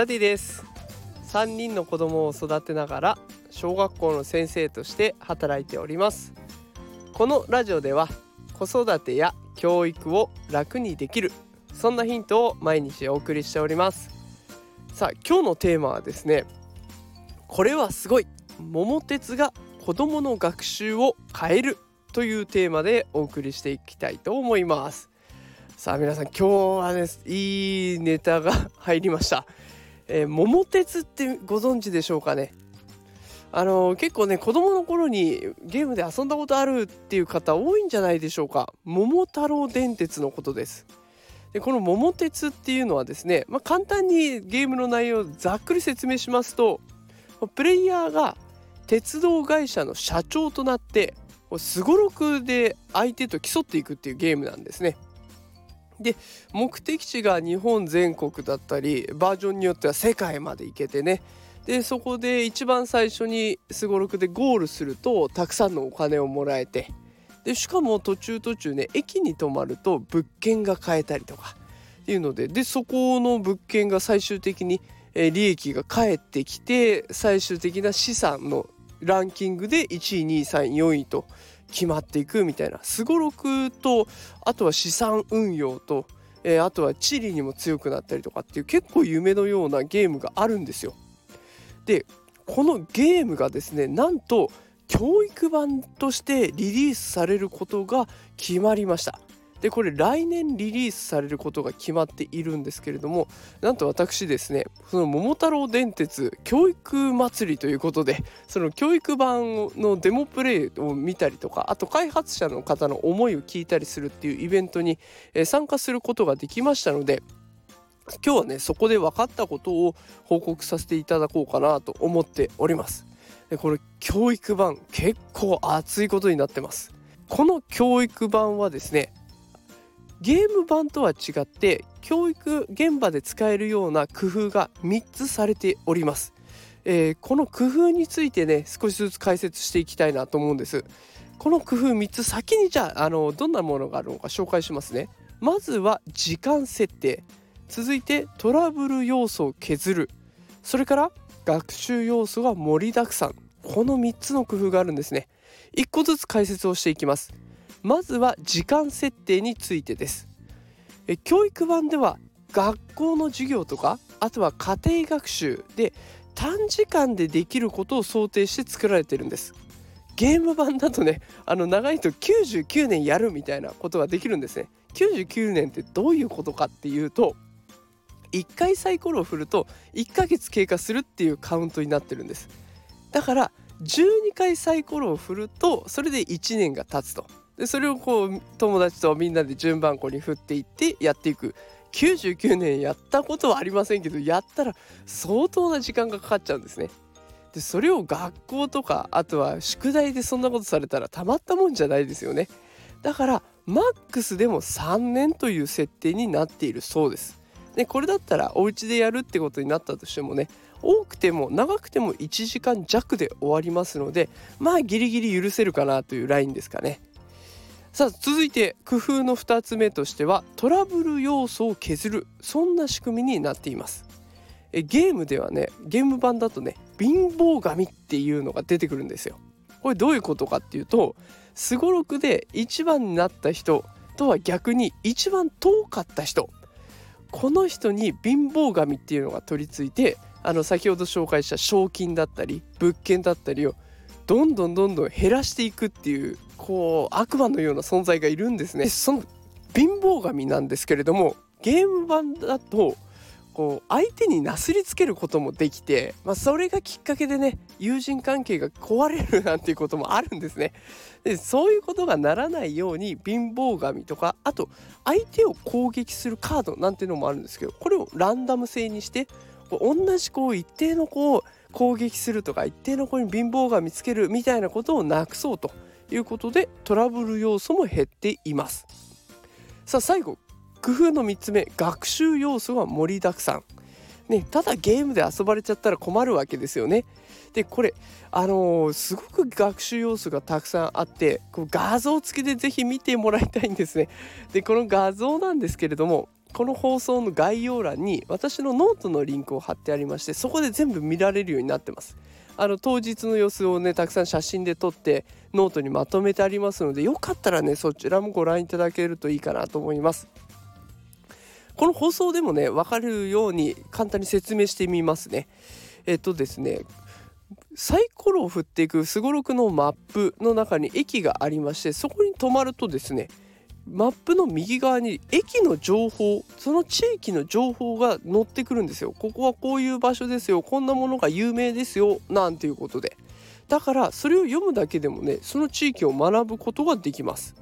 ダディです。3人の子供を育てながら小学校の先生として働いております。このラジオでは子育てや教育を楽にできるそんなヒントを毎日お送りしております。さあ今日のテーマはですねこれはすごい桃鉄が子供の学習を変えるというテーマでお送りしていきたいと思います。さあ皆さん今日はねいいネタが入りました、えー、桃鉄ってご存知でしょうかね？あのー、結構ね子供の頃にゲームで遊んだことあるっていう方多いんじゃないでしょうか。桃太郎電鉄のことです。でこの桃鉄っていうのはですね、まあ、簡単にゲームの内容をざっくり説明しますとプレイヤーが鉄道会社の社長となってすごろくで相手と競っていくっていうゲームなんですね。で目的地が日本全国だったりバージョンによっては世界まで行けてね。でそこで一番最初にすごろくでゴールするとたくさんのお金をもらえて。でしかも途中途中ね駅に泊まると物件が買えたりとかっていうので。でそこの物件が最終的に、利益が返ってきて最終的な資産のランキングで1位2位3位4位と決まっていくみたいなすごろくとあとは資産運用と、えー、あとは地理にも強くなったりとかっていう結構夢のようなゲームがあるんですよ。でこのゲームがですねなんと教育版としてリリースされることが決まりました。でこれ来年リリースされることが決まっているんですけれどもなんと私ですねその桃太郎電鉄教育祭りということでその教育版のデモプレイを見たりとかあと開発者の方の思いを聞いたりするっていうイベントに参加することができましたので今日はねそこで分かったことを報告させていただこうかなと思っております。でこの教育版結構熱いことになってます。この教育版はですねゲーム版とは違って教育現場で使えるような工夫が3つされております、えー、この工夫についてね少しずつ解説していきたいなと思うんです。この工夫3つ先にじゃああのどんなものがあるのか紹介しますね。まずは時間設定。続いてトラブル要素を削る。それから学習要素が盛りだくさん。この3つの工夫があるんですね。1個ずつ解説をしていきます。まずは時間設定についてです。え教育版では学校の授業とかあとは家庭学習で短時間でできることを想定して作られてるんです。ゲーム版だとねあの長いと99年やるみたいなことができるんですね。99年ってどういうことかっていうと1回サイコロを振ると1ヶ月経過するっていうカウントになってるんです。だから12回サイコロを振るとそれで1年が経つと。でそれをこう友達とみんなで順番こに振っていってやっていく99年やったことはありませんけどやったら相当な時間がかかっちゃうんですね。でそれを学校とかあとは宿題でそんなことされたらたまったもんじゃないですよね。だからマックスでも3年という設定になっているそうです。でこれだったらお家でやるってことになったとしてもね多くても長くても1時間弱で終わりますのでまあギリギリ許せるかなというラインですかね。さあ続いて工夫の2つ目としてはトラブル要素を削るそんな仕組みになっています。えゲームではねゲーム版だとね貧乏神っていうのが出てくるんですよ。これどういうことかっていうとすごろくで一番になった人とは逆に一番遠かった人この人に貧乏神っていうのが取り付いてあの先ほど紹介した賞金だったり物件だったりをどんどんどんどん減らしていくっていうこう悪魔のような存在がいるんですね。その貧乏神なんですけれどもゲーム版だとこう相手になすりつけることもできて、まあ、それがきっかけでね友人関係が壊れるなんていうこともあるんですね。でそういうことがならないように貧乏神とかあと相手を攻撃するカードなんていうのもあるんですけどこれをランダム性にして同じこう一定のこう攻撃するとか一定の子に貧乏が見つけるみたいなことをなくそうということでトラブル要素も減っていますさあ最後工夫の3つ目学習要素が盛りだくさんね、ただゲームで遊ばれちゃったら困るわけですよね。でこれあのー、すごく学習要素がたくさんあってこう画像付きで是非見てもらいたいんですね。でこの画像なんですけれどもこの放送の概要欄に私のノートのリンクを貼ってありましてそこで全部見られるようになってます。あの当日の様子をねたくさん写真で撮ってノートにまとめてありますのでよかったらねそちらもご覧いただけるといいかなと思います。この放送でもね分かるように簡単に説明してみますね。えっとですねサイコロを振っていくすごろくのマップの中に駅がありましてそこに止まるとですねマップの右側に駅の情報その地域の情報が載ってくるんですよ。ここはこういう場所ですよこんなものが有名ですよなんていうことでだからそれを読むだけでもねその地域を学ぶことができます。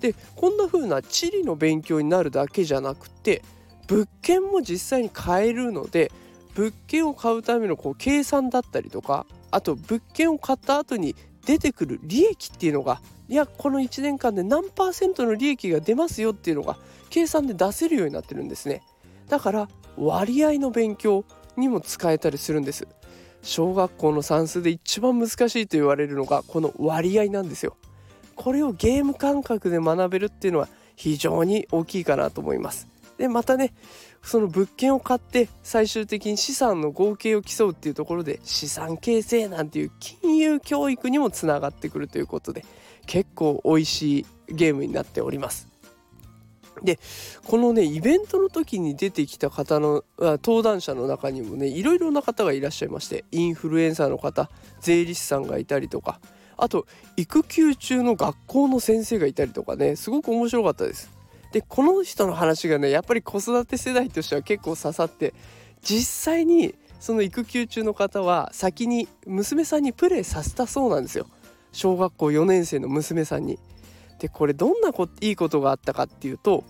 でこんな風な地理の勉強になるだけじゃなくて物件も実際に買えるので物件を買うためのこう計算だったりとかあと物件を買った後に出てくる利益っていうのがいやこの1年間で何パーセントの利益が出ますよっていうのが計算で出せるようになってるんですね。だから割合の勉強にも使えたりするんです。小学校の算数で一番難しいと言われるのがこの割合なんですよ。これをゲーム感覚で学べるっていうのは非常に大きいかなと思います。でまたねその物件を買って最終的に資産の合計を競うっていうところで資産形成なんていう金融教育にもつながってくるということで結構美味しいゲームになっております。でこのねイベントの時に出てきた方の登壇者の中にもねいろいろな方がいらっしゃいましてインフルエンサーの方税理士さんがいたりとかあと育休中の学校の先生がいたりとかねすごく面白かったです。でこの人の話がねやっぱり子育て世代としては結構刺さって実際にその育休中の方は先に娘さんにプレイさせたそうなんですよ小学校4年生の娘さんに。でこれどんなこいいことがあったかっていうと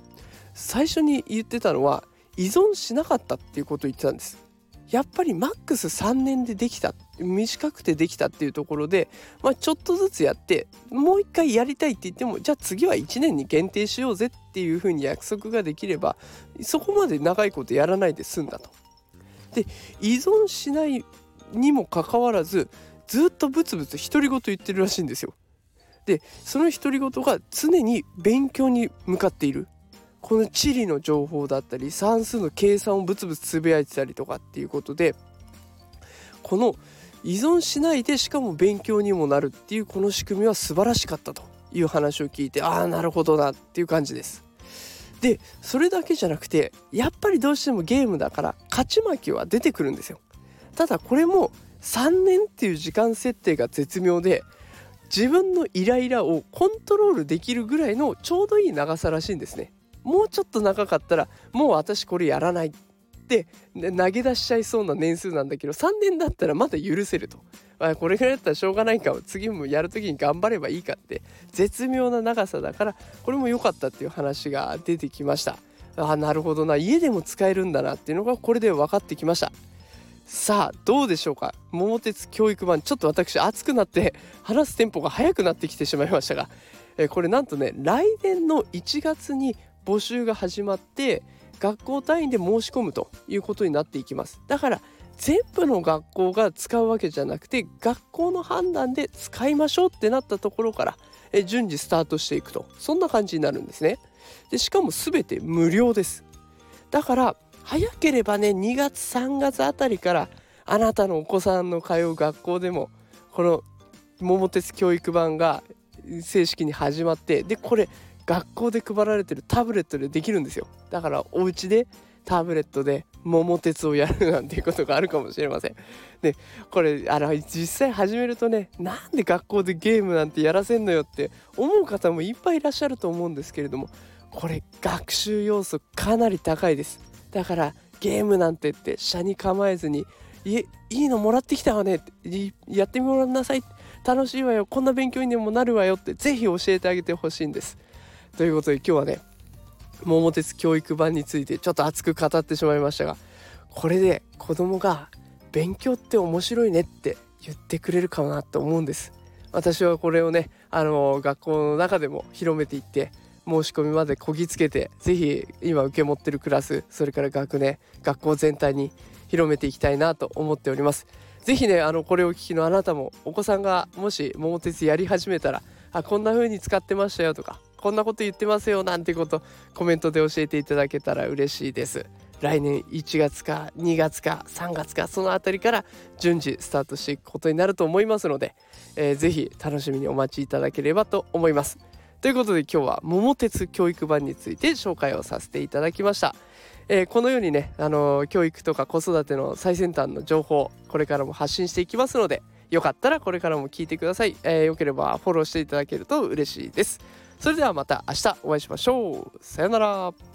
最初に言ってたのは依存しなかったっていうことを言ってたんです。やっぱりマックス3年でできた短くてできたっていうところで、まあ、ちょっとずつやってもう一回やりたいって言ってもじゃあ次は1年に限定しようぜっていうふうに約束ができればそこまで長いことやらないで済んだと。で依存しないにもかかわらずずっとブツブツ独り言言ってるらしいんですよ。でその独り言が常に勉強に向かっているこの地理の情報だったり算数の計算をブツブツつぶやいてたりとかっていうことでこの依存しないでしかも勉強にもなるっていうこの仕組みは素晴らしかったという話を聞いてああなるほどなっていう感じです。でそれだけじゃなくてやっぱりどうしてもゲームだから勝ち負けは出てくるんですよ。ただこれも3年っていう時間設定が絶妙で自分のイライラをコントロールできるぐらいのちょうどいい長さらしいんですね。もうちょっと長かったらもう私これやらないって投げ出しちゃいそうな年数なんだけど3年だったらまだ許せると、これぐらいだったらしょうがないか。次もやる時に頑張ればいいかって。絶妙な長さだからこれも良かったっていう話が出てきました。あなるほどな。家でも使えるんだなっていうのがこれで分かってきました。さあどうでしょうか。桃鉄教育版。ちょっと私熱くなって話すテンポが速くなってきてしまいましたが。えこれなんとね来年の1月に募集が始まって学校単位で申し込むということになっていきます。だから全部の学校が使うわけじゃなくて学校の判断で使いましょうってなったところからえ順次スタートしていくと。そんな感じになるんですね。でしかも全て無料です。だから早ければね2月3月あたりからあなたのお子さんの通う学校でもこの桃鉄教育版が正式に始まってでこれ学校で配られてるタブレットでできるんですよ。だからお家でタブレットで桃鉄をやるなんていうことがあるかもしれません。でこれあの実際始めるとねなんで学校でゲームなんてやらせんのよって思う方もいっぱいいらっしゃると思うんですけれどもこれ学習要素かなり高いです。だからゲームなんてって車に構えずにいいいのもらってきたわねやってみらんなさい。楽しいわよ。こんな勉強にもなるわよって是非教えてあげてほしいんです。ということで今日はね桃鉄教育版についてちょっと熱く語ってしまいましたがこれで子供が勉強って面白いねって言ってくれるかなと思うんです。私はこれをねあの学校の中でも広めていって申し込みまでこぎつけて是非今受け持ってるクラスそれから学年学校全体に広めていきたいなと思っております。是非ねあのこれを聞きのあなたもお子さんがもし桃鉄やり始めたらあこんな風に使ってましたよとかこんなこと言ってますよなんてことコメントで教えていただけたら嬉しいです。来年1月か2月か3月かその辺りから順次スタートしていくことになると思いますので、えー、ぜひ楽しみにお待ちいただければと思います。ということで今日は桃鉄教育版について紹介をさせていただきました、えー、このようにね、あのー、教育とか子育ての最先端の情報これからも発信していきますのでよかったらこれからも聞いてください、えー、よければフォローしていただけると嬉しいです。それではまた明日お会いしましょう。さようなら。